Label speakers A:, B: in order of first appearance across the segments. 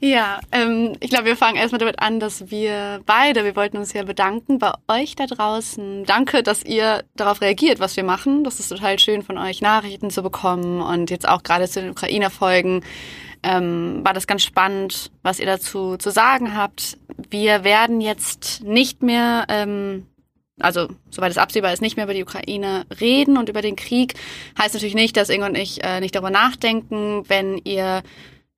A: Ja, ähm, ich glaube, wir fangen erstmal damit an, dass wir beide, wir wollten uns ja bedanken bei euch da draußen. Danke, dass ihr darauf reagiert, was wir machen. Das ist total schön von euch, Nachrichten zu bekommen und jetzt auch gerade zu den Ukraine-Folgen. Ähm, war das ganz spannend, was ihr dazu zu sagen habt. Wir werden jetzt nicht mehr, ähm, also soweit es absehbar ist, nicht mehr über die Ukraine reden und über den Krieg. Heißt natürlich nicht, dass Inge und ich äh, nicht darüber nachdenken, wenn ihr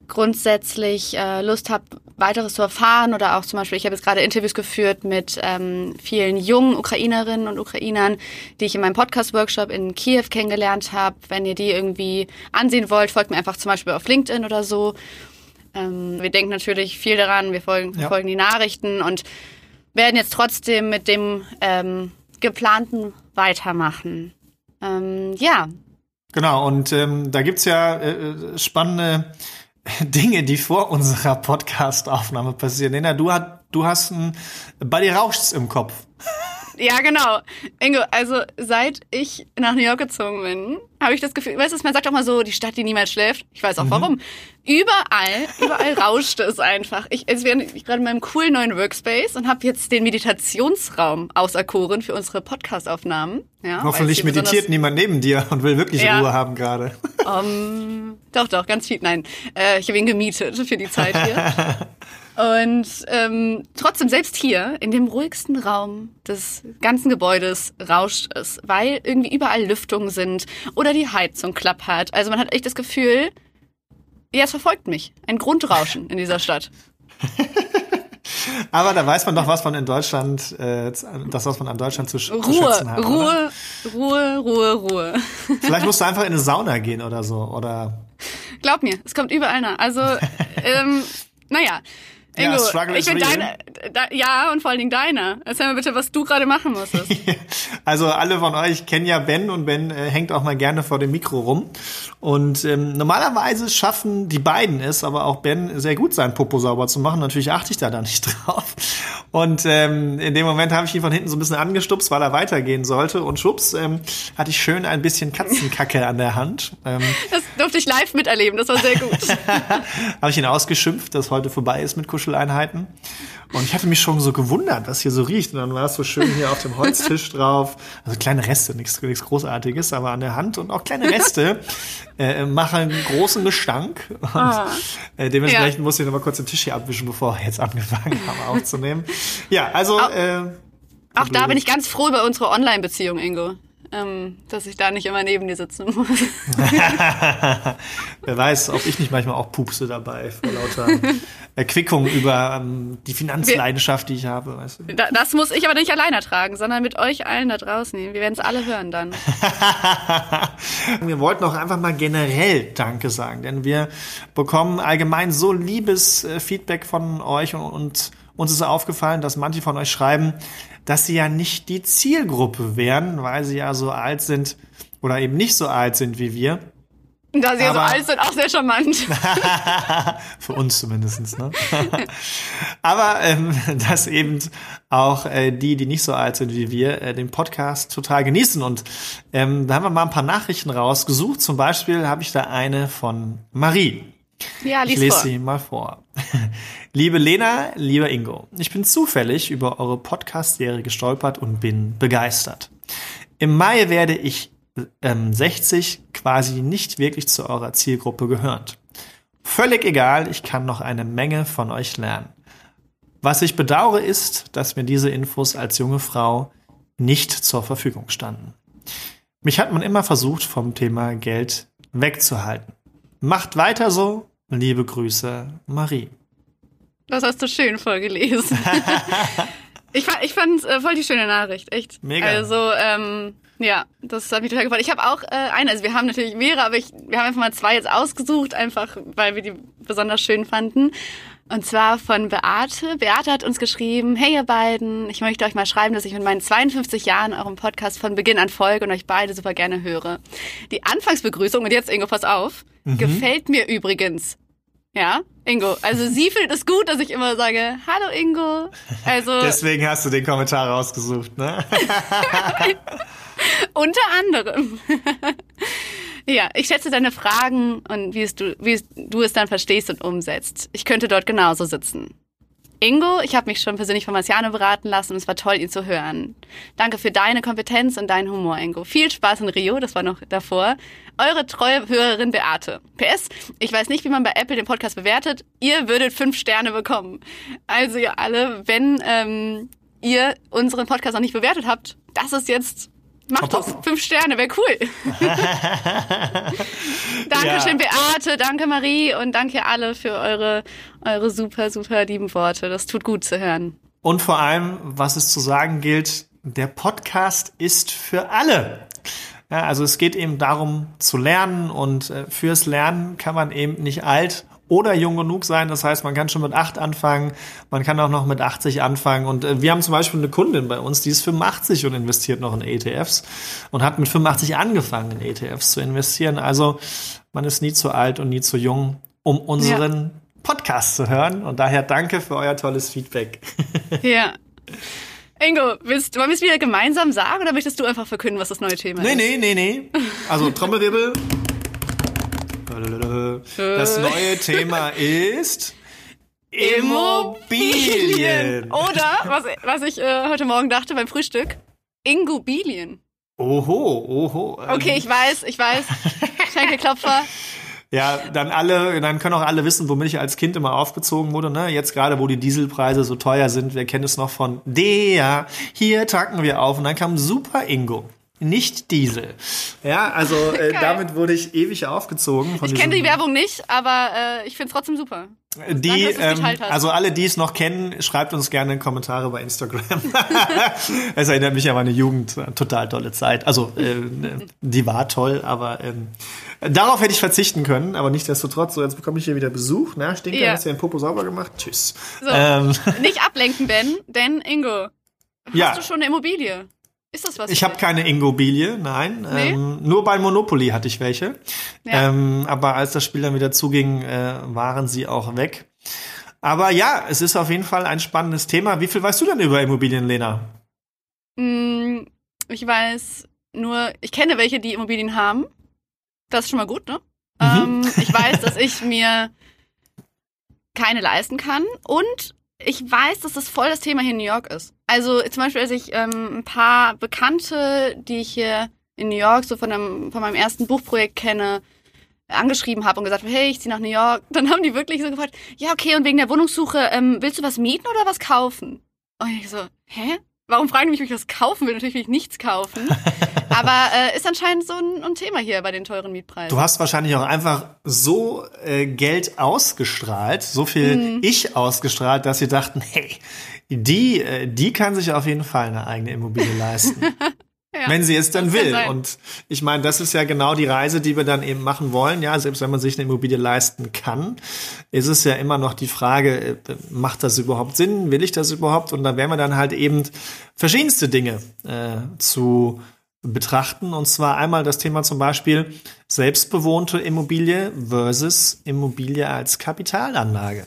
A: grundsätzlich äh, Lust habt, weiteres zu erfahren oder auch zum Beispiel, ich habe jetzt gerade Interviews geführt mit ähm, vielen jungen Ukrainerinnen und Ukrainern, die ich in meinem Podcast-Workshop in Kiew kennengelernt habe. Wenn ihr die irgendwie ansehen wollt, folgt mir einfach zum Beispiel auf LinkedIn oder so. Ähm, wir denken natürlich viel daran, wir folgen, ja. folgen die Nachrichten und werden jetzt trotzdem mit dem ähm, geplanten weitermachen. Ähm, ja.
B: Genau, und ähm, da gibt's ja äh, äh spannende Dinge, die vor unserer Podcast-Aufnahme passieren. Lena, du, hat, du hast ein, bei dir rauscht's im Kopf.
A: Ja, genau. Ingo, also seit ich nach New York gezogen bin, habe ich das Gefühl, weißt du, man sagt auch mal so, die Stadt, die niemals schläft. Ich weiß auch mhm. warum. Überall, überall rauschte es einfach. Ich, also wäre ich gerade in meinem coolen neuen Workspace und habe jetzt den Meditationsraum auserkoren für unsere Podcast-Aufnahmen.
B: Ja, Hoffentlich meditiert niemand neben dir und will wirklich ja. Ruhe haben gerade.
A: Um, doch, doch, ganz viel. Nein, äh, ich habe ihn gemietet für die Zeit hier. Und ähm, trotzdem, selbst hier, in dem ruhigsten Raum des ganzen Gebäudes, rauscht es, weil irgendwie überall Lüftungen sind oder die Heizung klappert. Also man hat echt das Gefühl, ja, es verfolgt mich. Ein Grundrauschen in dieser Stadt.
B: Aber da weiß man doch, was man in Deutschland, äh, das, was man an Deutschland zu,
A: Ruhe,
B: zu schätzen hat.
A: Ruhe, oder? Ruhe, Ruhe, Ruhe.
B: Vielleicht musst du einfach in eine Sauna gehen oder so, oder?
A: Glaub mir, es kommt überall nach. Also, ähm, naja. Ingo, ja, ich bin deine, da, ja, und vor allen Dingen deine. Erzähl mir bitte, was du gerade machen musstest.
B: also alle von euch kennen ja Ben und Ben äh, hängt auch mal gerne vor dem Mikro rum. Und ähm, normalerweise schaffen die beiden es, aber auch Ben sehr gut, seinen Popo sauber zu machen. Natürlich achte ich da dann nicht drauf. Und ähm, in dem Moment habe ich ihn von hinten so ein bisschen angestupst, weil er weitergehen sollte. Und schubs, ähm, hatte ich schön ein bisschen Katzenkacke an der Hand. Ähm,
A: das durfte ich live miterleben, das war sehr gut.
B: habe ich ihn ausgeschimpft, dass heute vorbei ist mit Kuschel Kuscheleinheiten. Und ich hatte mich schon so gewundert, was hier so riecht. Und dann war es so schön hier auf dem Holztisch drauf. Also kleine Reste, nichts, nichts Großartiges, aber an der Hand und auch kleine Reste äh, machen großen Gestank. Und ah. äh, dementsprechend ja. musste ich noch mal kurz den Tisch hier abwischen, bevor wir jetzt angefangen haben aufzunehmen. Ja, also.
A: Äh, auch da bin ich ganz froh über unsere Online-Beziehung, Ingo ähm, dass ich da nicht immer neben dir sitzen muss.
B: Wer weiß, ob ich nicht manchmal auch pupse dabei vor lauter Erquickung über ähm, die Finanzleidenschaft, die ich habe. Weißt
A: du? das muss ich aber nicht alleine tragen, sondern mit euch allen da draußen. Wir werden es alle hören dann.
B: wir wollten auch einfach mal generell Danke sagen, denn wir bekommen allgemein so liebes äh, Feedback von euch und, und uns ist aufgefallen, dass manche von euch schreiben, dass sie ja nicht die Zielgruppe wären, weil sie ja so alt sind oder eben nicht so alt sind wie wir.
A: Da sie ja so alt sind, auch sehr charmant.
B: Für uns zumindestens, ne? Aber ähm, dass eben auch äh, die, die nicht so alt sind wie wir, äh, den Podcast total genießen. Und ähm, da haben wir mal ein paar Nachrichten rausgesucht. Zum Beispiel habe ich da eine von Marie.
A: Ja,
B: ich lese vor. sie mal vor. Liebe Lena, lieber Ingo, ich bin zufällig über eure Podcast-Serie gestolpert und bin begeistert. Im Mai werde ich ähm, 60 quasi nicht wirklich zu eurer Zielgruppe gehört. Völlig egal, ich kann noch eine Menge von euch lernen. Was ich bedauere ist, dass mir diese Infos als junge Frau nicht zur Verfügung standen. Mich hat man immer versucht, vom Thema Geld wegzuhalten. Macht weiter so. Liebe Grüße, Marie.
A: Das hast du schön vorgelesen. ich fand ich fand äh, voll die schöne Nachricht, echt.
B: Mega.
A: Also ähm, ja, das hat mich total gefallen. Ich habe auch äh, eine, also wir haben natürlich mehrere, aber ich, wir haben einfach mal zwei jetzt ausgesucht, einfach weil wir die besonders schön fanden. Und zwar von Beate. Beate hat uns geschrieben, hey ihr beiden, ich möchte euch mal schreiben, dass ich mit meinen 52 Jahren eurem Podcast von Beginn an folge und euch beide super gerne höre. Die Anfangsbegrüßung, und jetzt Ingo, pass auf, mhm. gefällt mir übrigens. Ja, Ingo. Also sie findet es gut, dass ich immer sage, hallo Ingo. Also
B: Deswegen hast du den Kommentar rausgesucht, ne?
A: Unter anderem. Ja, ich schätze deine Fragen und wie, es du, wie es, du es dann verstehst und umsetzt. Ich könnte dort genauso sitzen. Ingo, ich habe mich schon persönlich von Marciano beraten lassen und es war toll, ihn zu hören. Danke für deine Kompetenz und deinen Humor, Ingo. Viel Spaß in Rio, das war noch davor. Eure treue Hörerin Beate. PS, ich weiß nicht, wie man bei Apple den Podcast bewertet. Ihr würdet fünf Sterne bekommen. Also ihr alle, wenn ähm, ihr unseren Podcast noch nicht bewertet habt, das ist jetzt Mach das. Fünf Sterne, wäre cool. Dankeschön, ja. Beate, danke Marie und danke alle für eure, eure super, super lieben Worte. Das tut gut zu hören.
B: Und vor allem, was es zu sagen gilt, der Podcast ist für alle. Ja, also es geht eben darum zu lernen und äh, fürs Lernen kann man eben nicht alt oder jung genug sein. Das heißt, man kann schon mit acht anfangen, man kann auch noch mit 80 anfangen. Und äh, wir haben zum Beispiel eine Kundin bei uns, die ist 85 und investiert noch in ETFs und hat mit 85 angefangen, in ETFs zu investieren. Also man ist nie zu alt und nie zu jung, um unseren ja. Podcast zu hören. Und daher danke für euer tolles Feedback.
A: Ja. Ingo, willst, wollen wir es wieder gemeinsam sagen oder möchtest du einfach verkünden, was das neue Thema
B: nee,
A: ist?
B: Nee, nee, nee, nee. Also Trommelwirbel. Das neue Thema ist Immobilien.
A: Oder, was, was ich äh, heute Morgen dachte beim Frühstück, Ingubilien.
B: Oho, oho.
A: Ähm. Okay, ich weiß, ich weiß. Schenkelklopfer.
B: Ja, dann alle, dann können auch alle wissen, womit ich als Kind immer aufgezogen wurde. Ne? Jetzt gerade, wo die Dieselpreise so teuer sind, wir kennen es noch von der. Hier tanken wir auf und dann kam Super Ingo nicht Diesel. Ja, also äh, damit wurde ich ewig aufgezogen.
A: ich kenne die Werbung nicht, aber äh, ich finde es trotzdem super.
B: Die, Danke, ähm, also alle, die es noch kennen, schreibt uns gerne in Kommentare bei Instagram. es erinnert mich an meine Jugend, total tolle Zeit. Also äh, die war toll, aber ähm, darauf hätte ich verzichten können, aber nichtsdestotrotz. So, jetzt bekomme ich hier wieder Besuch. Na, Stinker, ja. hast du den Popo sauber gemacht? Tschüss.
A: So, ähm. Nicht ablenken, Ben, denn Ingo, hast ja. du schon eine Immobilie? Ist das was?
B: Ich habe keine Ingobilie, nein. Nee? Ähm, nur bei Monopoly hatte ich welche. Ja. Ähm, aber als das Spiel dann wieder zuging, äh, waren sie auch weg. Aber ja, es ist auf jeden Fall ein spannendes Thema. Wie viel weißt du denn über Immobilien, Lena?
A: Mm, ich weiß nur, ich kenne welche, die Immobilien haben. Das ist schon mal gut, ne? Mhm. Ähm, ich weiß, dass ich mir keine leisten kann und ich weiß, dass das voll das Thema hier in New York ist. Also zum Beispiel, als ich ähm, ein paar Bekannte, die ich hier in New York so von, einem, von meinem ersten Buchprojekt kenne, angeschrieben habe und gesagt, hey, ich ziehe nach New York, dann haben die wirklich so gefragt, ja, okay, und wegen der Wohnungssuche, ähm, willst du was mieten oder was kaufen? Und ich so, hä? Warum fragen die mich, ob ich was kaufen will? Natürlich will ich nichts kaufen. Aber äh, ist anscheinend so ein, ein, Thema hier bei den teuren Mietpreisen.
B: Du hast wahrscheinlich auch einfach so äh, Geld ausgestrahlt, so viel mhm. Ich ausgestrahlt, dass sie dachten, hey, die, äh, die kann sich auf jeden Fall eine eigene Immobilie leisten. Ja, wenn sie es dann will. Und ich meine, das ist ja genau die Reise, die wir dann eben machen wollen. Ja, selbst wenn man sich eine Immobilie leisten kann, ist es ja immer noch die Frage, äh, macht das überhaupt Sinn? Will ich das überhaupt? Und da werden wir dann halt eben verschiedenste Dinge äh, zu betrachten. Und zwar einmal das Thema zum Beispiel selbstbewohnte Immobilie versus Immobilie als Kapitalanlage.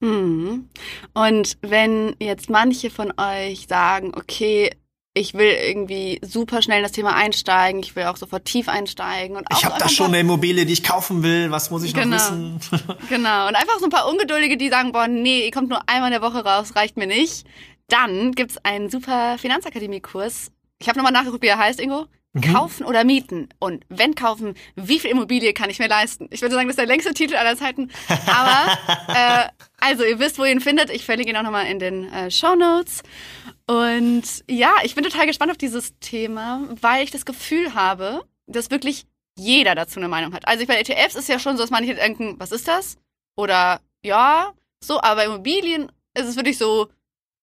A: Mhm. Und wenn jetzt manche von euch sagen, okay, ich will irgendwie super schnell in das Thema einsteigen, ich will auch sofort tief einsteigen und
B: auch Ich habe da schon eine Immobilie, die ich kaufen will, was muss ich
A: genau.
B: noch wissen?
A: genau, und einfach so ein paar Ungeduldige, die sagen, boah, nee, ihr kommt nur einmal in der Woche raus, reicht mir nicht. Dann gibt's einen super Finanzakademie-Kurs. Ich habe nochmal nachgeguckt, wie er heißt, Ingo. Mhm. Kaufen oder mieten? Und wenn kaufen, wie viel Immobilie kann ich mir leisten? Ich würde sagen, das ist der längste Titel aller Zeiten. Aber äh, also, ihr wisst, wo ihr ihn findet. Ich verlinke ihn auch nochmal in den äh, Show Notes. Und ja, ich bin total gespannt auf dieses Thema, weil ich das Gefühl habe, dass wirklich jeder dazu eine Meinung hat. Also bei ETFs ist ja schon so, dass manche denken, was ist das? Oder ja, so, aber bei Immobilien ist es wirklich so,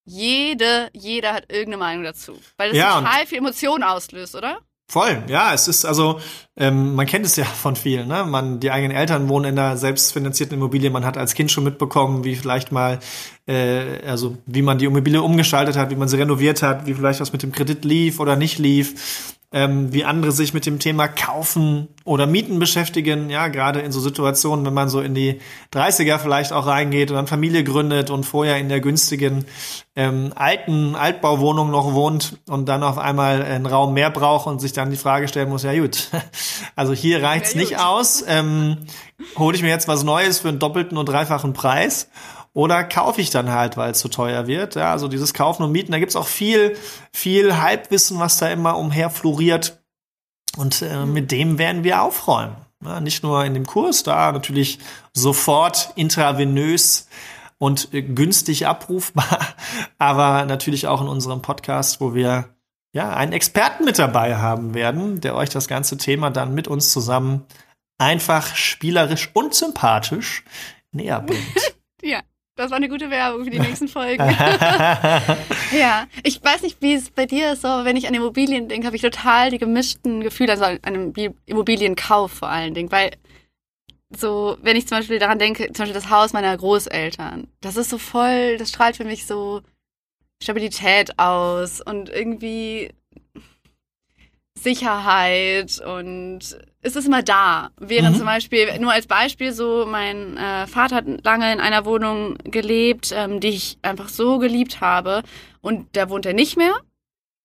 A: jede, jeder hat irgendeine Meinung dazu. Weil das ja, total viel Emotionen auslöst, oder?
B: Voll, ja, es ist also, ähm, man kennt es ja von vielen, ne? Man, die eigenen Eltern wohnen in einer selbstfinanzierten Immobilie, man hat als Kind schon mitbekommen, wie vielleicht mal, äh, also wie man die Immobilie umgestaltet hat, wie man sie renoviert hat, wie vielleicht was mit dem Kredit lief oder nicht lief ähm, wie andere sich mit dem Thema Kaufen oder Mieten beschäftigen. Ja, gerade in so Situationen, wenn man so in die 30er vielleicht auch reingeht und dann Familie gründet und vorher in der günstigen ähm, alten Altbauwohnung noch wohnt und dann auf einmal einen Raum mehr braucht und sich dann die Frage stellen muss, ja gut, also hier reicht's ja, nicht aus. Ähm, hole ich mir jetzt was Neues für einen doppelten und dreifachen Preis? Oder kaufe ich dann halt, weil es zu teuer wird. Ja, also dieses Kaufen und Mieten, da gibt's auch viel, viel Halbwissen, was da immer umher floriert. Und äh, mhm. mit dem werden wir aufräumen. Ja, nicht nur in dem Kurs, da natürlich sofort intravenös und äh, günstig abrufbar, aber natürlich auch in unserem Podcast, wo wir ja einen Experten mit dabei haben werden, der euch das ganze Thema dann mit uns zusammen einfach spielerisch und sympathisch näher bringt.
A: ja. Das war eine gute Werbung für die nächsten Folgen. ja, ich weiß nicht, wie es bei dir ist, aber wenn ich an Immobilien denke, habe ich total die gemischten Gefühle, also an einem Immobilienkauf vor allen Dingen, weil so, wenn ich zum Beispiel daran denke, zum Beispiel das Haus meiner Großeltern, das ist so voll, das strahlt für mich so Stabilität aus und irgendwie Sicherheit und es ist immer da. Während mhm. zum Beispiel, nur als Beispiel, so mein äh, Vater hat lange in einer Wohnung gelebt, ähm, die ich einfach so geliebt habe und da wohnt er nicht mehr.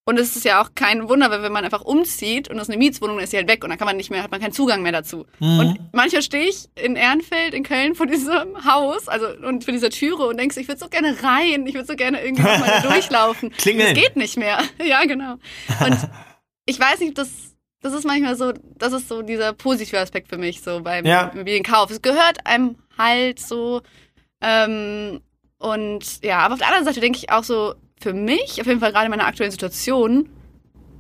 A: Und es ist ja auch kein Wunder, weil wenn man einfach umzieht und das ist eine Mietswohnung, dann ist sie halt weg und dann kann man nicht mehr, hat man keinen Zugang mehr dazu. Mhm. Und manchmal stehe ich in Ehrenfeld, in Köln vor diesem Haus, also und vor dieser Türe und denkst, ich würde so gerne rein, ich würde so gerne irgendwie mal durchlaufen.
B: Klingeln.
A: Das geht nicht mehr. ja, genau. Und ich weiß nicht, das, das ist manchmal so, das ist so dieser positive Aspekt für mich, so beim ja. Immobilienkauf. Es gehört einem halt so, ähm, und ja, aber auf der anderen Seite denke ich auch so, für mich, auf jeden Fall gerade in meiner aktuellen Situation,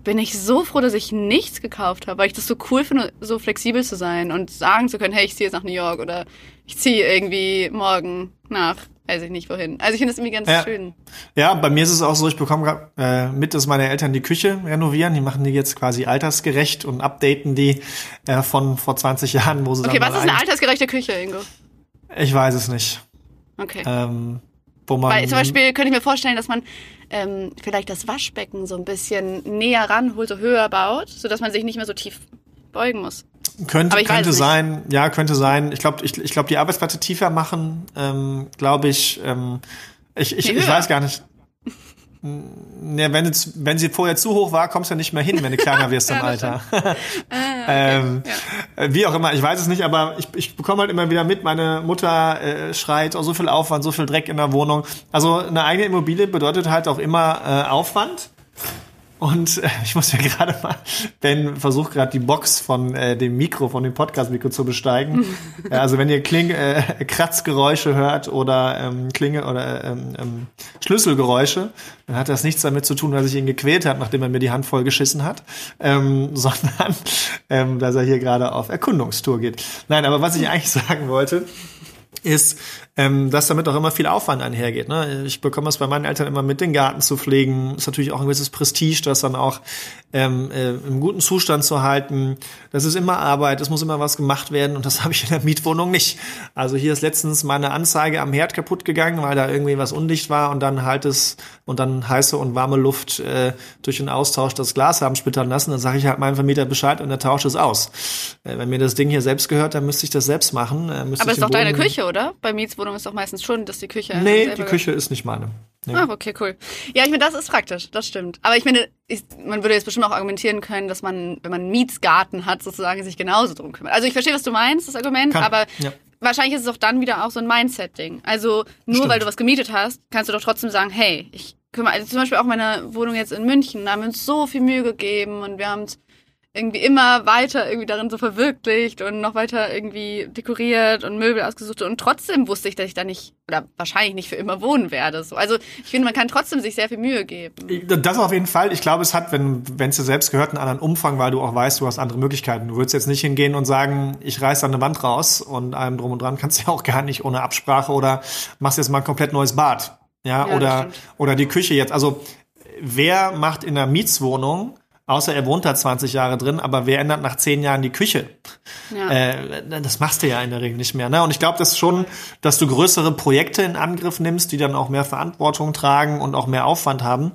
A: bin ich so froh, dass ich nichts gekauft habe, weil ich das so cool finde, so flexibel zu sein und sagen zu können, hey, ich ziehe jetzt nach New York oder ich ziehe irgendwie morgen nach weiß ich nicht wohin. Also ich finde das irgendwie ganz
B: ja.
A: schön.
B: Ja, bei mir ist es auch so, ich bekomme gerade äh, mit, dass meine Eltern die Küche renovieren. Die machen die jetzt quasi altersgerecht und updaten die äh, von vor 20 Jahren, wo sie
A: Okay,
B: was
A: ist eine altersgerechte Küche, Ingo?
B: Ich weiß es nicht.
A: Okay.
B: Ähm, wo man
A: Weil zum Beispiel könnte ich mir vorstellen, dass man ähm, vielleicht das Waschbecken so ein bisschen näher ranholt, so höher baut, sodass man sich nicht mehr so tief beugen muss.
B: Könnte, könnte sein, ja, könnte sein. Ich glaube, ich, ich glaube, die Arbeitsplatte tiefer machen, ähm, glaube ich, ähm, ich, ich, ich weiß gar nicht. Ja, wenn, jetzt, wenn sie vorher zu hoch war, kommst du ja nicht mehr hin, wenn du kleiner wirst im Alter. ah, ähm, ja. Wie auch immer, ich weiß es nicht, aber ich, ich bekomme halt immer wieder mit, meine Mutter äh, schreit, oh, so viel Aufwand, so viel Dreck in der Wohnung. Also eine eigene Immobilie bedeutet halt auch immer äh, Aufwand. Und äh, ich muss ja gerade mal, Ben versucht gerade die Box von äh, dem Mikro, von dem Podcast-Mikro zu besteigen. also wenn ihr Kling, äh, Kratzgeräusche hört oder ähm, Klinge oder ähm, ähm, Schlüsselgeräusche, dann hat das nichts damit zu tun, dass ich ihn gequält habe, nachdem er mir die Hand voll geschissen hat, ähm, sondern ähm, dass er hier gerade auf Erkundungstour geht. Nein, aber was ich eigentlich sagen wollte, ist, ähm, dass damit auch immer viel Aufwand einhergeht. Ne? Ich bekomme es bei meinen Eltern immer mit, den Garten zu pflegen. Ist natürlich auch ein gewisses Prestige, das dann auch ähm, äh, im guten Zustand zu halten. Das ist immer Arbeit, es muss immer was gemacht werden und das habe ich in der Mietwohnung nicht. Also hier ist letztens meine Anzeige am Herd kaputt gegangen, weil da irgendwie was undicht war und dann halt es und dann heiße und warme Luft äh, durch den Austausch das Glas haben splittern lassen. Dann sage ich halt meinem Vermieter Bescheid und der tauscht es aus. Äh, wenn mir das Ding hier selbst gehört, dann müsste ich das selbst machen. Äh,
A: Aber ist doch deine Küche, oder? Bei Mietswohnung ist doch meistens schon, dass die Küche.
B: Nee, die Küche ist nicht meine. Nee.
A: Ah, okay, cool. Ja, ich meine, das ist praktisch, das stimmt. Aber ich meine, ich, man würde jetzt bestimmt auch argumentieren können, dass man, wenn man einen Mietsgarten hat, sozusagen sich genauso drum kümmert. Also ich verstehe, was du meinst, das Argument, Kann, aber ja. wahrscheinlich ist es auch dann wieder auch so ein Mindset-Ding. Also nur stimmt. weil du was gemietet hast, kannst du doch trotzdem sagen, hey, ich kümmere, also zum Beispiel auch meine Wohnung jetzt in München, da haben wir uns so viel Mühe gegeben und wir haben es irgendwie immer weiter irgendwie darin so verwirklicht und noch weiter irgendwie dekoriert und Möbel ausgesucht und trotzdem wusste ich, dass ich da nicht oder wahrscheinlich nicht für immer wohnen werde. So. Also ich finde, man kann trotzdem sich sehr viel Mühe geben.
B: Das auf jeden Fall. Ich glaube, es hat, wenn wenn es dir selbst gehört, einen anderen Umfang, weil du auch weißt, du hast andere Möglichkeiten. Du würdest jetzt nicht hingehen und sagen, ich reiß da eine Wand raus und allem drum und dran kannst du ja auch gar nicht ohne Absprache oder machst jetzt mal ein komplett neues Bad. Ja, ja oder oder die Küche jetzt. Also wer macht in einer Mietswohnung außer er wohnt da 20 Jahre drin, aber wer ändert nach 10 Jahren die Küche?
A: Ja.
B: Äh, das machst du ja in der Regel nicht mehr. Ne? Und ich glaube, das ist schon, dass du größere Projekte in Angriff nimmst, die dann auch mehr Verantwortung tragen und auch mehr Aufwand haben.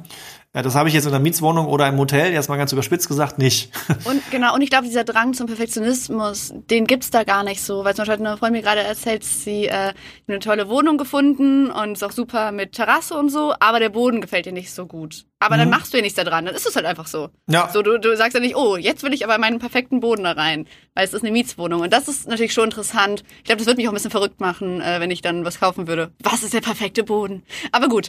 B: Ja, das habe ich jetzt in der Mietswohnung oder im Hotel, jetzt mal ganz überspitzt gesagt, nicht.
A: Und genau, und ich glaube, dieser Drang zum Perfektionismus, den gibt's da gar nicht so. Weil zum Beispiel hat eine Freundin mir gerade erzählt, sie äh, eine tolle Wohnung gefunden und ist auch super mit Terrasse und so, aber der Boden gefällt ihr nicht so gut. Aber dann machst du ja nichts da dran, dann ist es halt einfach so.
B: Ja.
A: So, du, du sagst ja nicht, oh, jetzt will ich aber meinen perfekten Boden da rein, weil es ist eine Mietswohnung. Und das ist natürlich schon interessant. Ich glaube, das würde mich auch ein bisschen verrückt machen, äh, wenn ich dann was kaufen würde. Was ist der perfekte Boden? Aber gut,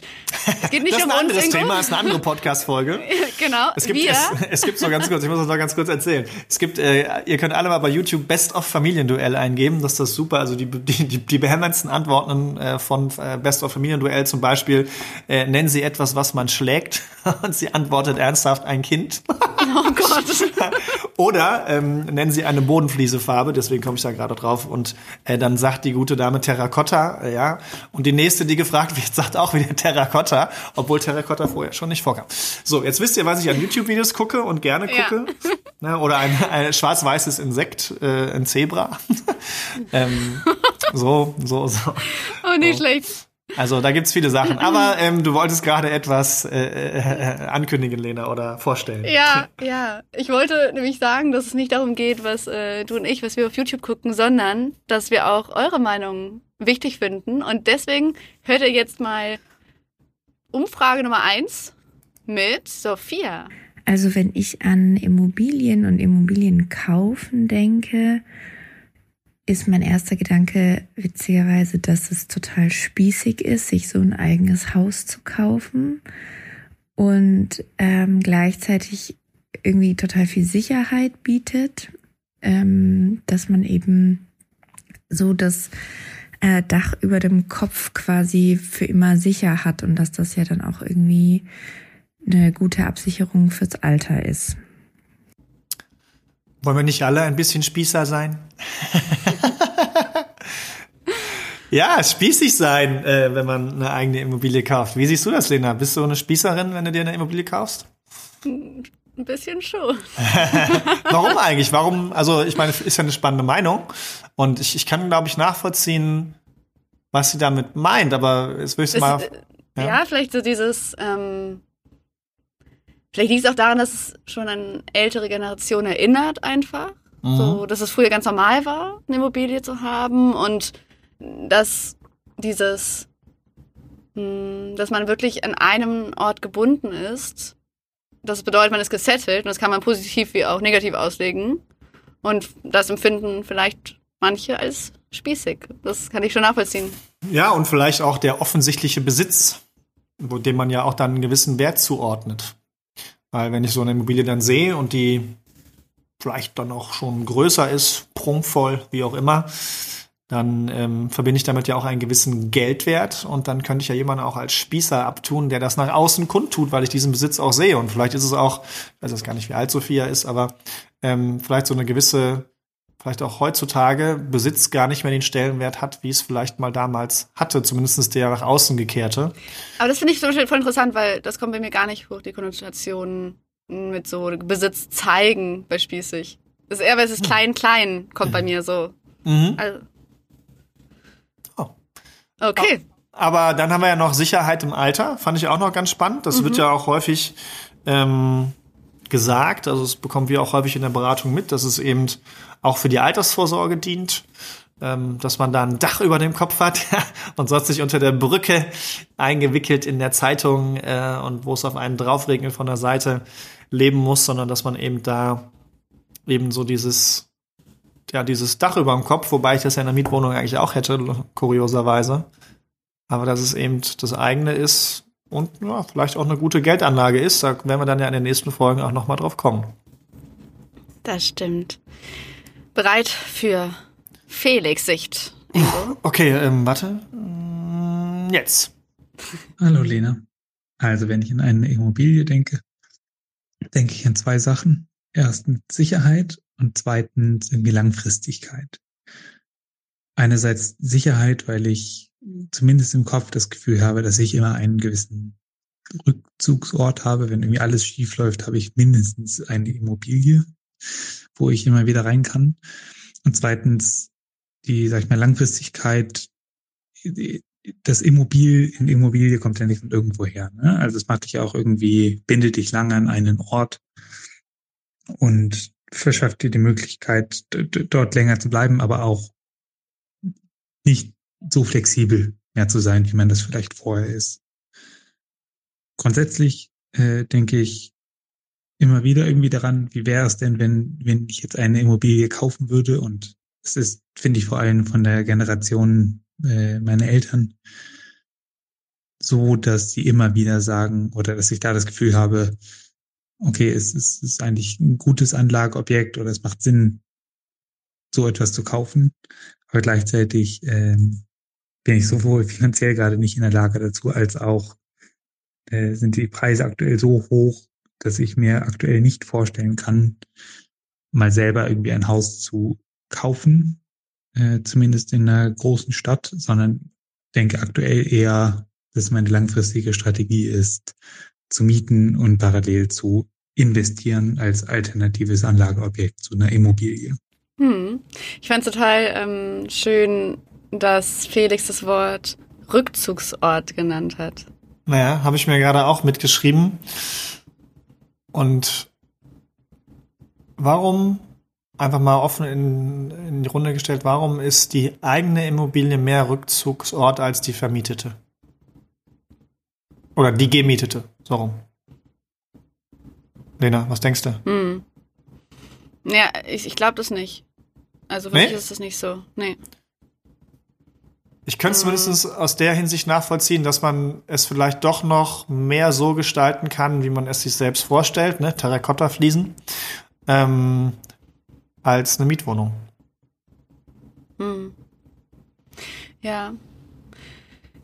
A: es geht nicht
B: das ist
A: um
B: ein
A: uns.
B: anderes
A: Ingo.
B: Thema, ist eine andere Podcast-Folge.
A: genau,
B: Es gibt,
A: wir.
B: es, es gibt so ganz kurz, ich muss das noch ganz kurz erzählen. Es gibt, äh, ihr könnt alle mal bei YouTube Best of Familienduell eingeben, das ist das super. Also die, die, die, die behämmerndsten Antworten äh, von äh, Best of Familienduell zum Beispiel, äh, nennen sie etwas, was man schlägt und sie antwortet ernsthaft ein Kind.
A: oh Gott.
B: Oder ähm, nennen sie eine Bodenfliesefarbe, deswegen komme ich da gerade drauf. Und äh, dann sagt die gute Dame Terrakotta, äh, ja. Und die nächste, die gefragt wird, sagt auch wieder Terrakotta, obwohl Terrakotta vorher schon nicht vorkam. So, jetzt wisst ihr, was ich an YouTube-Videos gucke und gerne
A: Ja.
B: gucke. Ne, oder ein, ein schwarz-weißes Insekt, äh, ein Zebra. ähm, so, so, so.
A: Oh, nicht schlecht.
B: Also da gibt's viele Sachen. Aber ähm, du wolltest gerade etwas äh, äh, ankündigen, Lena, oder vorstellen.
A: Ja, ja. Ich wollte nämlich sagen, dass es nicht darum geht, was äh, du und ich, was wir auf YouTube gucken, sondern dass wir auch eure Meinung wichtig finden. Und deswegen hört ihr jetzt mal Umfrage Nummer eins mit Sophia.
C: Also wenn ich an Immobilien und Immobilien kaufen denke, ist mein erster Gedanke witzigerweise, dass es total spießig ist, sich so ein eigenes Haus zu kaufen und ähm, gleichzeitig irgendwie total viel Sicherheit bietet, ähm, dass man eben so das äh, Dach über dem Kopf quasi für immer sicher hat und dass das ja dann auch irgendwie eine gute Absicherung fürs Alter ist.
B: Wollen wir nicht alle ein bisschen Spießer sein? ja, spießig sein, äh, wenn man eine eigene Immobilie kauft. Wie siehst du das, Lena? Bist du eine Spießerin, wenn du dir eine Immobilie kaufst?
A: Ein bisschen schon.
B: Warum eigentlich? Warum? Also, ich meine, ist ja eine spannende Meinung. Und ich, ich kann, glaube ich, nachvollziehen, was sie damit meint. Aber jetzt will ich
A: Es,
B: mal.
A: äh,
B: ja.
A: ja. vielleicht so dieses, ähm, vielleicht liegt es auch daran, dass es schon an ältere Generation erinnert einfach.
B: Mhm.
A: So, dass es früher ganz normal war, eine Immobilie zu haben und dass dieses, mh, dass man wirklich an einem Ort gebunden ist. Das bedeutet, man ist gesettelt und das kann man positiv wie auch negativ auslegen. Und das empfinden vielleicht manche als spießig. Das kann ich schon nachvollziehen.
B: Ja, und vielleicht auch der offensichtliche Besitz, wo dem man ja auch dann einen gewissen Wert zuordnet. Weil wenn ich so eine Immobilie dann sehe und die vielleicht dann auch schon größer ist, prunkvoll, wie auch immer, dann ähm, verbinde ich damit ja auch einen gewissen Geldwert und dann könnte ich ja jemanden auch als Spießer abtun, der das nach außen kundtut, weil ich diesen Besitz auch sehe. Und vielleicht ist es auch, ich weiß jetzt gar nicht, wie alt Sophia ist, aber ähm, vielleicht so eine gewisse, vielleicht auch heutzutage Besitz gar nicht mehr den Stellenwert hat, wie es vielleicht mal damals hatte, zumindest der nach außen gekehrte.
A: Aber das finde ich zum Beispiel voll interessant, weil das kommt bei mir gar nicht hoch, die Konnotation mit so Besitz zeigen bei Spießig. Das ist eher, weil es ist klein, klein, kommt bei mir so.
B: Mhm.
A: Also. Okay.
B: Aber dann haben wir ja noch Sicherheit im Alter, fand ich auch noch ganz spannend. Das wird ja auch häufig ähm, gesagt, also das bekommen wir auch häufig in der Beratung mit, dass es eben auch für die Altersvorsorge dient, ähm, dass man da ein Dach über dem Kopf hat und sonst nicht unter der Brücke eingewickelt in der Zeitung äh, und wo es auf einen draufregnet von der Seite leben muss, sondern dass man eben da eben so dieses ja, dieses Dach über dem Kopf, wobei ich das ja in der Mietwohnung eigentlich auch hätte, kurioserweise. Aber dass es eben das eigene ist und ja, vielleicht auch eine gute Geldanlage ist, da werden wir dann ja in den nächsten Folgen auch nochmal drauf kommen.
A: Das stimmt. Bereit für Felix Sicht. Ingo?
B: Okay, ähm, warte. Mm, Jetzt.
D: Hallo Lena. Also wenn ich an eine Immobilie denke, denke ich an zwei Sachen. Erstens Sicherheit und zweitens irgendwie Langfristigkeit. Einerseits Sicherheit, weil ich zumindest im Kopf das Gefühl habe, dass ich immer einen gewissen Rückzugsort habe. Wenn irgendwie alles schief läuft, habe ich mindestens eine Immobilie, wo ich immer wieder rein kann. Und zweitens die, sag ich mal, Langfristigkeit. Das Immobil in Immobilie kommt ja nicht von irgendwo her. Ne? Also es macht dich auch irgendwie, bindet dich lange an einen Ort und verschafft dir die Möglichkeit, dort länger zu bleiben, aber auch nicht so flexibel mehr zu sein, wie man das vielleicht vorher ist. Grundsätzlich äh, denke ich immer wieder irgendwie daran, wie wäre es denn, wenn, wenn ich jetzt eine Immobilie kaufen würde und es ist, finde ich, vor allem von der Generation äh, meiner Eltern so, dass sie immer wieder sagen oder dass ich da das Gefühl habe, okay, es ist, es ist eigentlich ein gutes Anlageobjekt oder es macht Sinn, so etwas zu kaufen. Aber gleichzeitig ähm, bin ich sowohl finanziell gerade nicht in der Lage dazu, als auch äh, sind die Preise aktuell so hoch, dass ich mir aktuell nicht vorstellen kann, mal selber irgendwie ein Haus zu kaufen, äh, zumindest in einer großen Stadt, sondern denke aktuell eher, dass meine langfristige Strategie ist, zu mieten und parallel zu investieren als alternatives Anlageobjekt zu einer Immobilie.
A: Hm. Ich fand es total ähm, schön, dass Felix das Wort Rückzugsort genannt hat.
B: Naja, habe ich mir gerade auch mitgeschrieben. Und warum, einfach mal offen in, in die Runde gestellt, warum ist die eigene Immobilie mehr Rückzugsort als die vermietete? Oder die gemietete, so rum. Lena, was denkst du?
A: Hm. Ja, ich, ich glaube das nicht. Also für nee? mich ist das nicht so. Nee.
B: Ich könnte es zumindest aus der Hinsicht nachvollziehen, dass man es vielleicht doch noch mehr so gestalten kann, wie man es sich selbst vorstellt, ne? Terrakotta-Fliesen, ähm, als eine Mietwohnung.
A: Hm. Ja.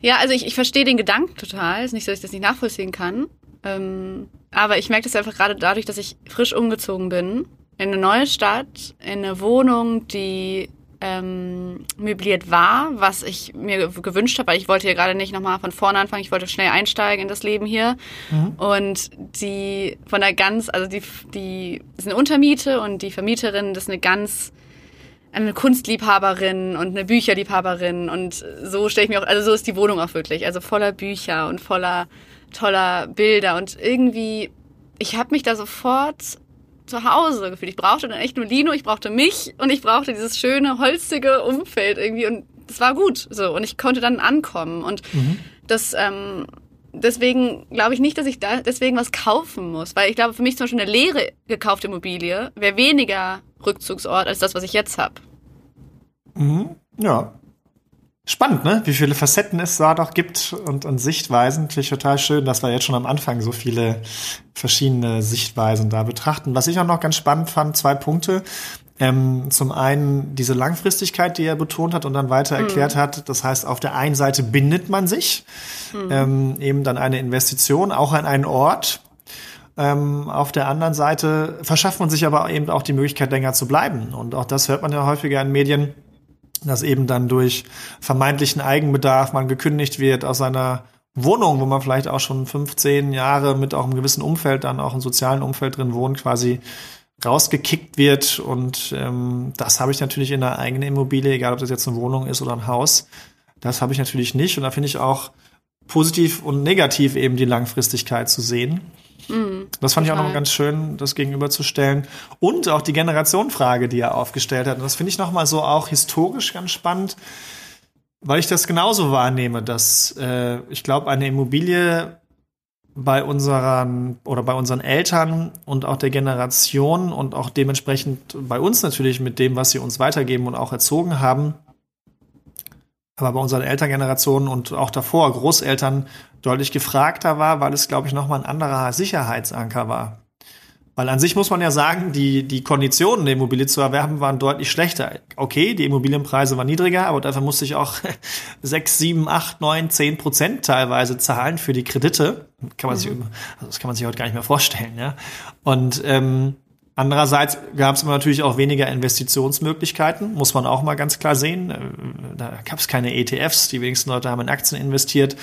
A: Ja, also ich, ich verstehe den Gedanken total. Ist nicht so, dass ich das nicht nachvollziehen kann. Ähm, aber ich merke das einfach gerade dadurch, dass ich frisch umgezogen bin in eine neue Stadt, in eine Wohnung, die ähm, möbliert war, was ich mir gewünscht habe, weil ich wollte hier gerade nicht nochmal von vorne anfangen, ich wollte schnell einsteigen in das Leben hier. Mhm. Und die von der ganz, also die, die ist eine Untermiete und die Vermieterin das ist eine ganz eine Kunstliebhaberin und eine Bücherliebhaberin und so stelle ich mir auch, also so ist die Wohnung auch wirklich, also voller Bücher und voller toller Bilder und irgendwie, ich habe mich da sofort zu Hause gefühlt. Ich brauchte dann echt nur Lino, ich brauchte mich und ich brauchte dieses schöne, holzige Umfeld irgendwie und das war gut so und ich konnte dann ankommen und mhm. das ähm, deswegen glaube ich nicht, dass ich da deswegen was kaufen muss, weil ich glaube für mich zum Beispiel eine leere gekaufte Immobilie wäre weniger Rückzugsort als das, was ich jetzt habe.
B: Mhm. Ja, Spannend, ne? Wie viele Facetten es da doch gibt und, und Sichtweisen. Natürlich total schön, dass wir jetzt schon am Anfang so viele verschiedene Sichtweisen da betrachten. Was ich auch noch ganz spannend fand, zwei Punkte. Ähm, zum einen diese Langfristigkeit, die er betont hat und dann weiter mhm. erklärt hat. Das heißt, auf der einen Seite bindet man sich mhm. ähm, eben dann eine Investition auch an einen Ort. Ähm, auf der anderen Seite verschafft man sich aber eben auch die Möglichkeit, länger zu bleiben. Und auch das hört man ja häufiger in Medien dass eben dann durch vermeintlichen Eigenbedarf man gekündigt wird aus seiner Wohnung, wo man vielleicht auch schon 15 Jahre mit auch einem gewissen Umfeld, dann auch im sozialen Umfeld drin wohnt, quasi rausgekickt wird. Und ähm, das habe ich natürlich in der eigenen Immobilie, egal ob das jetzt eine Wohnung ist oder ein Haus. Das habe ich natürlich nicht. Und da finde ich auch positiv und negativ eben die Langfristigkeit zu sehen. Mhm, das fand total. ich auch noch ganz schön, das gegenüberzustellen. Und auch die Generationenfrage, die er aufgestellt hat. Und das finde ich nochmal so auch historisch ganz spannend, weil ich das genauso wahrnehme, dass äh, ich glaube, eine Immobilie bei unseren oder bei unseren Eltern und auch der Generation und auch dementsprechend bei uns natürlich mit dem, was sie uns weitergeben und auch erzogen haben, aber bei unseren Elterngenerationen und auch davor Großeltern deutlich gefragter war, weil es, glaube ich, nochmal ein anderer Sicherheitsanker war. Weil an sich muss man ja sagen, die, die Konditionen, der Immobilie zu erwerben, waren deutlich schlechter. Okay, die Immobilienpreise waren niedriger, aber dafür musste ich auch sechs, sieben, acht, neun, zehn Prozent teilweise zahlen für die Kredite. Kann man mhm. sich, also das kann man sich heute gar nicht mehr vorstellen, ja. Und ähm, Andererseits gab es natürlich auch weniger Investitionsmöglichkeiten, muss man auch mal ganz klar sehen. Äh, da gab es keine ETFs, die wenigsten Leute haben in Aktien investiert,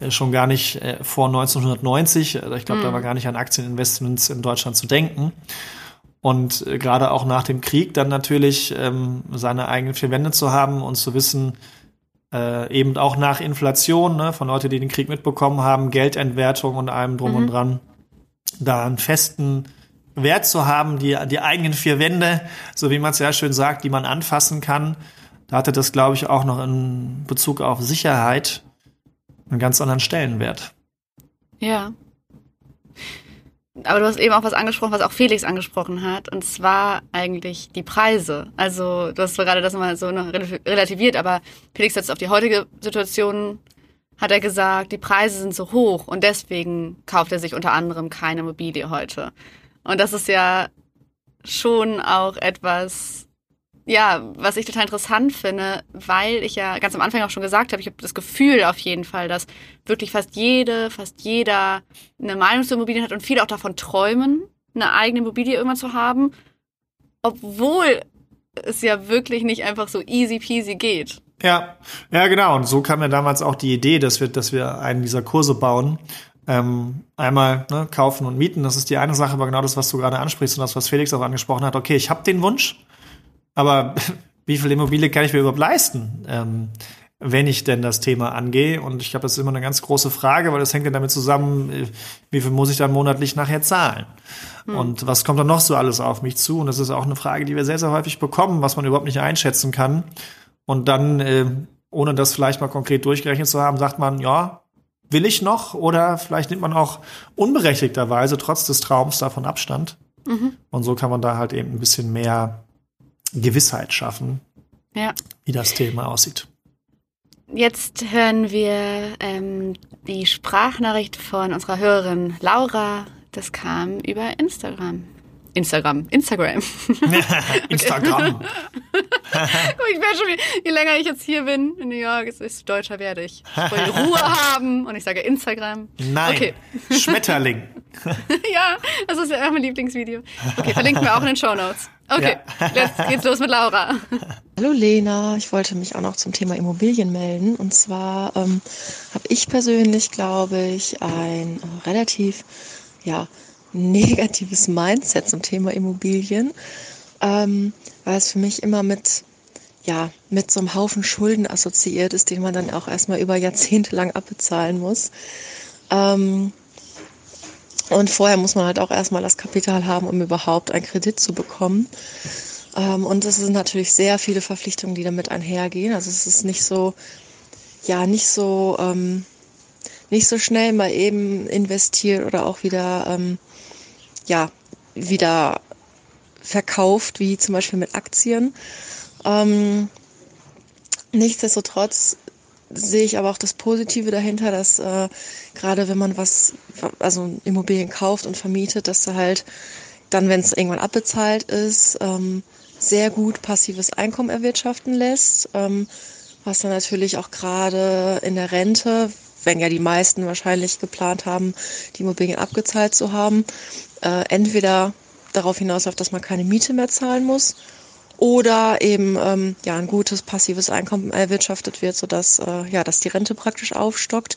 B: äh, schon gar nicht äh, vor 1990. Also ich glaube, mhm. da war gar nicht an Aktieninvestments in Deutschland zu denken. Und gerade auch nach dem Krieg dann natürlich ähm, seine eigenen vier Wände zu haben und zu wissen, eben auch nach Inflation, ne, von Leuten, die den Krieg mitbekommen haben, Geldentwertung und allem drum mhm. und dran, da einen festen Wert zu haben, die, die eigenen vier Wände, so wie man es ja schön sagt, die man anfassen kann. Da hatte das, glaube ich, auch noch in Bezug auf Sicherheit einen ganz anderen Stellenwert.
A: Ja. Aber du hast eben auch was angesprochen, was auch Felix angesprochen hat, und zwar eigentlich die Preise. Also du hast gerade das mal so relativiert, aber Felix setzt auf die heutige Situation, hat er gesagt, die Preise sind so hoch und deswegen kauft er sich unter anderem keine Immobilie heute. Und das ist ja schon auch etwas, ja, was ich total interessant finde, weil ich ja ganz am Anfang auch schon gesagt habe, ich habe das Gefühl auf jeden Fall, dass wirklich fast jede, fast jeder eine Meinung zu Immobilien hat und viele auch davon träumen, eine eigene Immobilie irgendwann zu haben, obwohl es ja wirklich nicht einfach so easy peasy geht.
B: Ja, ja, genau. Und so kam ja damals auch die Idee, dass wir, dass wir einen dieser Kurse bauen, ähm, einmal ne, kaufen und mieten, das ist die eine Sache, aber genau das, was du gerade ansprichst und das, was Felix auch angesprochen hat. Okay, ich habe den Wunsch, aber wie viel Immobilie kann ich mir überhaupt leisten, ähm, wenn ich denn das Thema angehe? Und ich glaube, das ist immer eine ganz große Frage, weil das hängt ja damit zusammen, äh, wie viel muss ich dann monatlich nachher zahlen? Hm. Und was kommt dann noch so alles auf mich zu? Und das ist auch eine Frage, die wir sehr, sehr häufig bekommen, was man überhaupt nicht einschätzen kann. Und dann, äh, ohne das vielleicht mal konkret durchgerechnet zu haben, sagt man, ja, will ich noch oder vielleicht nimmt man auch unberechtigterweise trotz des Traums davon Abstand. Mhm. Und so kann man da halt eben ein bisschen mehr Gewissheit schaffen, ja. wie das Thema aussieht.
A: Jetzt hören wir ähm, die Sprachnachricht von unserer Hörerin Laura. Das kam über Instagram. Instagram. Instagram.
B: Instagram.
A: ich werde schon, je länger ich jetzt hier bin in New York, desto deutscher werde ich. Ich will Ruhe haben und ich sage Instagram.
B: Nein. Okay. Schmetterling.
A: ja, das ist ja auch mein Lieblingsvideo. Okay, verlinken wir auch in den Show Notes. Okay, ja. jetzt geht's los mit Laura.
E: Hallo Lena, ich wollte mich auch noch zum Thema Immobilien melden. Und zwar ähm, habe ich persönlich, glaube ich, ein relativ ja, negatives Mindset zum Thema Immobilien, ähm, weil es für mich immer mit, ja, mit so einem Haufen Schulden assoziiert ist, den man dann auch erstmal über Jahrzehnte lang abbezahlen muss. Ähm, und vorher muss man halt auch erstmal das Kapital haben, um überhaupt einen Kredit zu bekommen. Ähm, und es sind natürlich sehr viele Verpflichtungen, die damit einhergehen. Also es ist nicht so, ja, nicht so, ähm, nicht so schnell mal eben investiert oder auch wieder ähm, ja, wieder verkauft, wie zum Beispiel mit Aktien. Ähm, nichtsdestotrotz sehe ich aber auch das Positive dahinter, dass äh, gerade wenn man was, also Immobilien kauft und vermietet, dass du halt dann, wenn es irgendwann abbezahlt ist, ähm, sehr gut passives Einkommen erwirtschaften lässt, ähm, was dann natürlich auch gerade in der Rente, wenn ja die meisten wahrscheinlich geplant haben, die Immobilien abgezahlt zu haben, äh, entweder darauf hinausläuft, dass man keine Miete mehr zahlen muss oder eben ähm, ja ein gutes passives Einkommen erwirtschaftet wird, sodass äh, ja, dass die Rente praktisch aufstockt.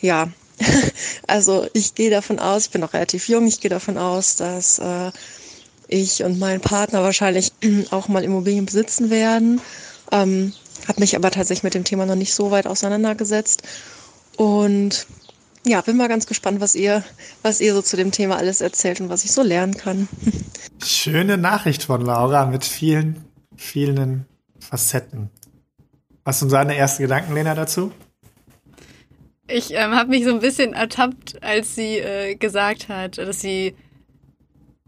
E: Ja, also ich gehe davon aus, ich bin noch relativ jung, ich gehe davon aus, dass äh, ich und mein Partner wahrscheinlich auch mal Immobilien besitzen werden. Ähm, habe mich aber tatsächlich mit dem Thema noch nicht so weit auseinandergesetzt und ja, bin mal ganz gespannt, was ihr, was ihr so zu dem Thema alles erzählt und was ich so lernen kann.
B: Schöne Nachricht von Laura mit vielen, vielen Facetten. Was sind deine ersten Gedanken, Lena, dazu?
A: Ich ähm, habe mich so ein bisschen ertappt, als sie äh, gesagt hat, dass sie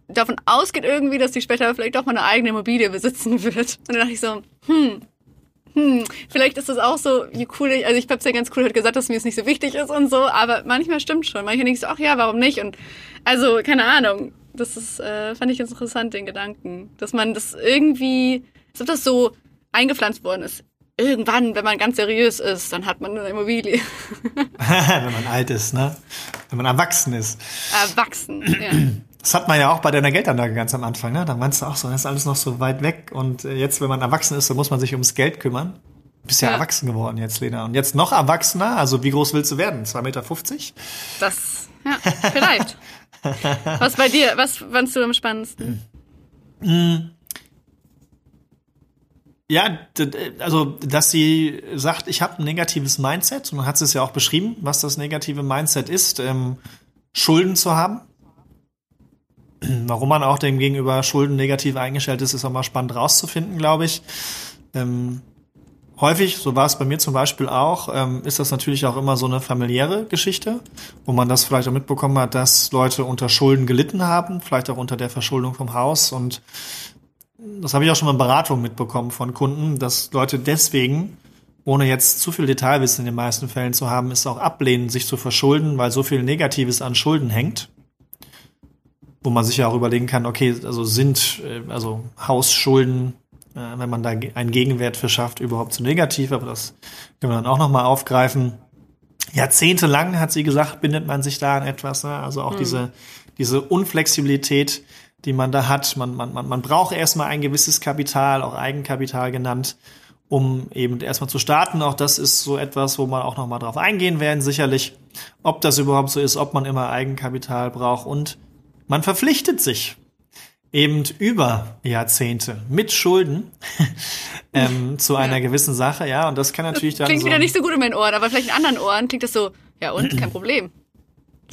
A: davon ausgeht irgendwie, dass sie später vielleicht doch mal eine eigene Immobilie besitzen wird. Und dann dachte ich so, hm, hm, vielleicht ist das auch so, wie cool ich, also ich hab's ja ganz cool, hat gesagt, dass mir es nicht so wichtig ist und so, aber manchmal stimmt schon. Manchmal denke ich so, ach ja, warum nicht? Und also, keine Ahnung. Das ist, äh, fand ich interessant, den Gedanken. Dass man das irgendwie, als ob das so eingepflanzt worden ist. Irgendwann, wenn man ganz seriös ist, dann hat man eine Immobilie.
B: wenn man alt ist, ne? wenn man erwachsen ist.
A: Erwachsen, ja.
B: Das hat man ja auch bei deiner Geldanlage ganz am Anfang, ne? Da meinst du auch so, das ist alles noch so weit weg und äh, jetzt, wenn man erwachsen ist, dann muss man sich ums Geld kümmern. Du bist ja,
A: Ja.
B: erwachsen geworden jetzt, Lena. Und jetzt noch erwachsener, also wie groß willst du werden? 2,50 Meter?
A: Das, ja, vielleicht. Was bei dir, was fandst du am spannendsten?
B: Ja, d- d- also dass sie sagt, ich habe ein negatives Mindset und man hat es ja auch beschrieben, was das negative Mindset ist, ähm, Schulden zu haben. Warum man auch dem gegenüber Schulden negativ eingestellt ist, ist auch mal spannend rauszufinden, glaube ich. Ähm, häufig, so war es bei mir zum Beispiel auch, ähm, ist das natürlich auch immer so eine familiäre Geschichte, wo man das vielleicht auch mitbekommen hat, dass Leute unter Schulden gelitten haben, vielleicht auch unter der Verschuldung vom Haus und das habe ich auch schon mal in Beratung mitbekommen von Kunden, dass Leute deswegen, ohne jetzt zu viel Detailwissen in den meisten Fällen zu haben, es auch ablehnen, sich zu verschulden, weil so viel Negatives an Schulden hängt. Wo man sich ja auch überlegen kann, okay, also sind äh, also Hausschulden, äh, wenn man da einen Gegenwert für schafft, überhaupt zu negativ, aber das können wir dann auch nochmal aufgreifen. Jahrzehntelang, hat sie gesagt, bindet man sich da an etwas. Ne? Also auch diese, diese Unflexibilität, die man da hat. Man, man, man, man braucht erstmal ein gewisses Kapital, auch Eigenkapital genannt, um eben erstmal zu starten. Auch das ist so etwas, wo man auch nochmal drauf eingehen werden, sicherlich, ob das überhaupt so ist, ob man immer Eigenkapital braucht. Und man verpflichtet sich eben über Jahrzehnte mit Schulden ähm, zu einer gewissen Sache, ja. Und das kann natürlich dann
A: Klingt
B: so
A: wieder nicht so gut in meinen Ohren, aber vielleicht in anderen Ohren klingt das so, ja und, kein Problem.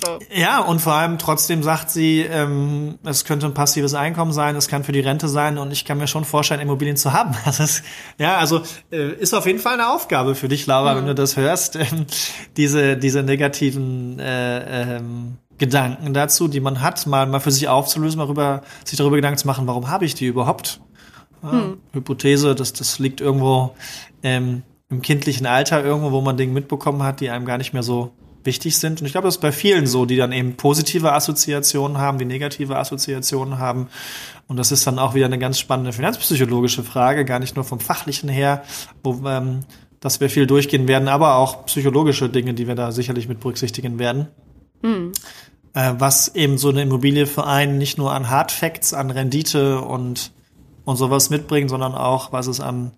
A: So.
B: Ja, und vor allem trotzdem sagt sie, ähm, es könnte ein passives Einkommen sein, es kann für die Rente sein und ich kann mir schon vorstellen, Immobilien zu haben. Das ist, ja, also äh, ist auf jeden Fall eine Aufgabe für dich, Laura, wenn du das hörst, ähm, diese, diese negativen äh, ähm, Gedanken dazu, die man hat, mal, mal für sich aufzulösen, mal rüber, sich darüber Gedanken zu machen, warum habe ich die überhaupt? Ja, Hypothese, dass das liegt irgendwo ähm, im kindlichen Alter, irgendwo, wo man Dinge mitbekommen hat, die einem gar nicht mehr so wichtig sind. Und ich glaube, das ist bei vielen so, die dann eben positive Assoziationen haben, die negative Assoziationen haben. Und das ist dann auch wieder eine ganz spannende finanzpsychologische Frage, gar nicht nur vom fachlichen her, wo ähm, dass wir viel durchgehen werden, aber auch psychologische Dinge, die wir da sicherlich mit berücksichtigen werden. Äh, was eben so eine Immobilie für einen nicht nur an Hard Facts, an Rendite und, und sowas mitbringt, sondern auch, was es an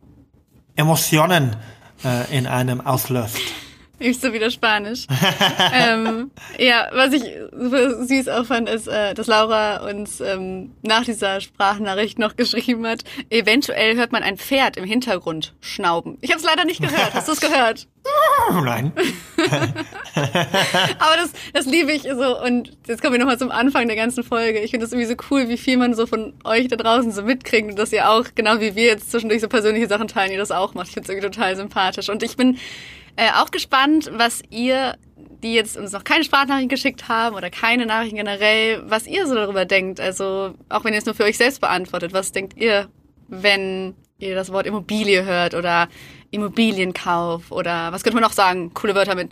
B: Emotionen äh, in einem auslöst.
A: Ich so wieder Spanisch. ähm, ja, was ich super süß auch fand, ist, äh, dass Laura uns ähm, nach dieser Sprachnachricht noch geschrieben hat, eventuell hört man ein Pferd im Hintergrund schnauben. Ich habe es leider nicht gehört. Hast du es gehört?
B: Nein.
A: Aber das, das liebe ich so. Und jetzt kommen wir nochmal zum Anfang der ganzen Folge. Ich finde das irgendwie so cool, wie viel man so von euch da draußen so mitkriegt und dass ihr auch, genau wie wir jetzt zwischendurch so persönliche Sachen teilen, ihr das auch macht. Ich finde es irgendwie total sympathisch. Und ich bin äh, auch gespannt, was ihr, die jetzt uns noch keine Sprachnachrichten geschickt haben oder keine Nachrichten generell, was ihr so darüber denkt. Also auch wenn ihr es nur für euch selbst beantwortet, was denkt ihr, wenn ihr das Wort Immobilie hört oder Immobilienkauf oder was könnte man noch sagen? Coole Wörter mit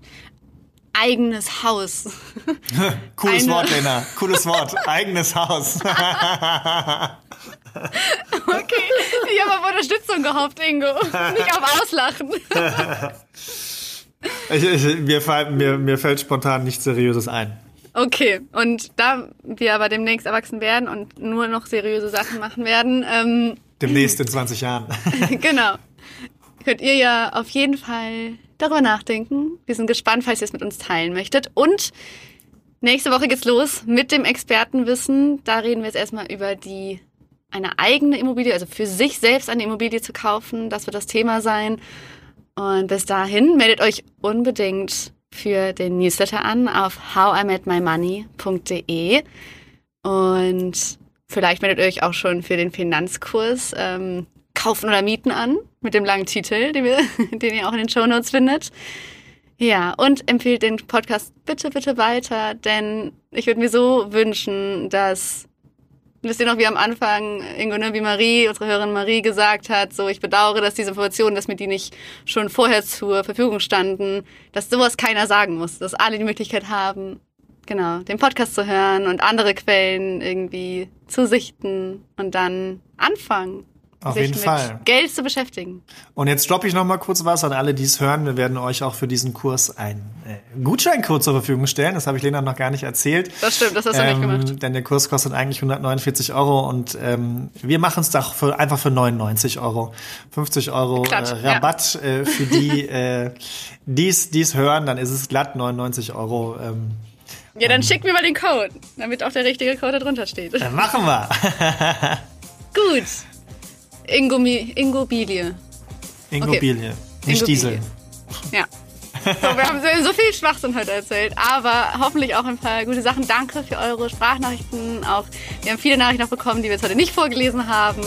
A: eigenes Haus.
B: Cooles
A: Eine-
B: Wort, Lena. Cooles Wort. Eigenes Haus.
A: Okay, ich habe auf Unterstützung gehofft, Ingo. Nicht auf Auslachen.
B: Ich, ich, mir, fall- mir, mir fällt spontan nichts Seriöses ein.
A: Okay, und da wir aber demnächst erwachsen werden und nur noch seriöse Sachen machen werden, ähm,
B: Demnächst in 20 Jahren.
A: genau, könnt ihr ja auf jeden Fall darüber nachdenken. Wir sind gespannt, falls ihr es mit uns teilen möchtet. Und nächste Woche geht's los mit dem Expertenwissen. Da reden wir jetzt erstmal über die eine eigene Immobilie, also für sich selbst eine Immobilie zu kaufen. Das wird das Thema sein. Und bis dahin meldet euch unbedingt für den Newsletter an auf howimetmymoney.de und vielleicht meldet ihr euch auch schon für den Finanzkurs ähm, Kaufen oder Mieten an mit dem langen Titel, den, wir, den ihr auch in den Show Notes findet. Ja, und empfehlt den Podcast bitte, bitte weiter, denn ich würde mir so wünschen, dass wisst ihr noch, wie am Anfang, Ingo, ne, wie Marie, unsere Hörerin Marie gesagt hat, so, ich bedauere, dass diese Informationen, dass mir die nicht schon vorher zur Verfügung standen, dass sowas keiner sagen muss, dass alle die Möglichkeit haben, genau, den Podcast zu hören und andere Quellen irgendwie zu sichten und dann anfangen.
B: Auf jeden Fall.
A: Geld zu beschäftigen.
B: Und jetzt droppe ich noch mal kurz was an alle, die es hören. Wir werden euch auch für diesen Kurs einen äh, Gutscheincode zur Verfügung stellen. Das habe ich Lena noch gar nicht erzählt.
A: Das stimmt, das hast du nicht gemacht.
B: Denn der Kurs kostet eigentlich 149 Euro und ähm, wir machen es doch für, einfach für 99 Euro. 50 Euro äh,
A: Klatsch, ja.
B: Rabatt äh, für die, äh, die es hören. Dann ist es glatt 99 Euro. Ähm,
A: Ja, dann schick mir mal den Code, damit auch der richtige Code da drunter steht.
B: äh, machen wir.
A: Gut. Ingomi Ingobilie.
B: Ingobilie. Nicht
A: Ingobilie.
B: Diesel.
A: Ja. So, wir haben so so viel Schwachsinn heute erzählt, aber hoffentlich auch ein paar gute Sachen. Danke für eure Sprachnachrichten. Auch wir haben viele Nachrichten noch bekommen, die wir jetzt heute nicht vorgelesen haben.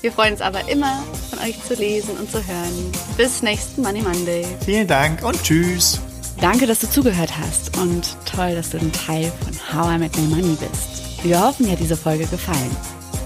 A: Wir freuen uns aber immer, von euch zu lesen und zu hören. Bis nächsten Money Monday.
B: Vielen Dank und tschüss.
F: Danke, dass du zugehört hast und toll, dass du ein Teil von How I Met My Money bist. Wir hoffen, dir hat diese Folge gefallen.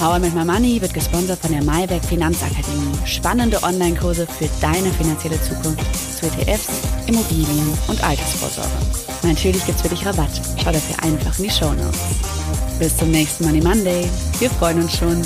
F: How I Met My Money wird gesponsert von der Maybeck Finanzakademie. Spannende Online-Kurse für deine finanzielle Zukunft zu ETFs, Immobilien und Altersvorsorge. Natürlich gibt's für dich Rabatt. Schau dafür einfach in die Show Notes. Bis zum nächsten Money Monday. Wir freuen uns schon.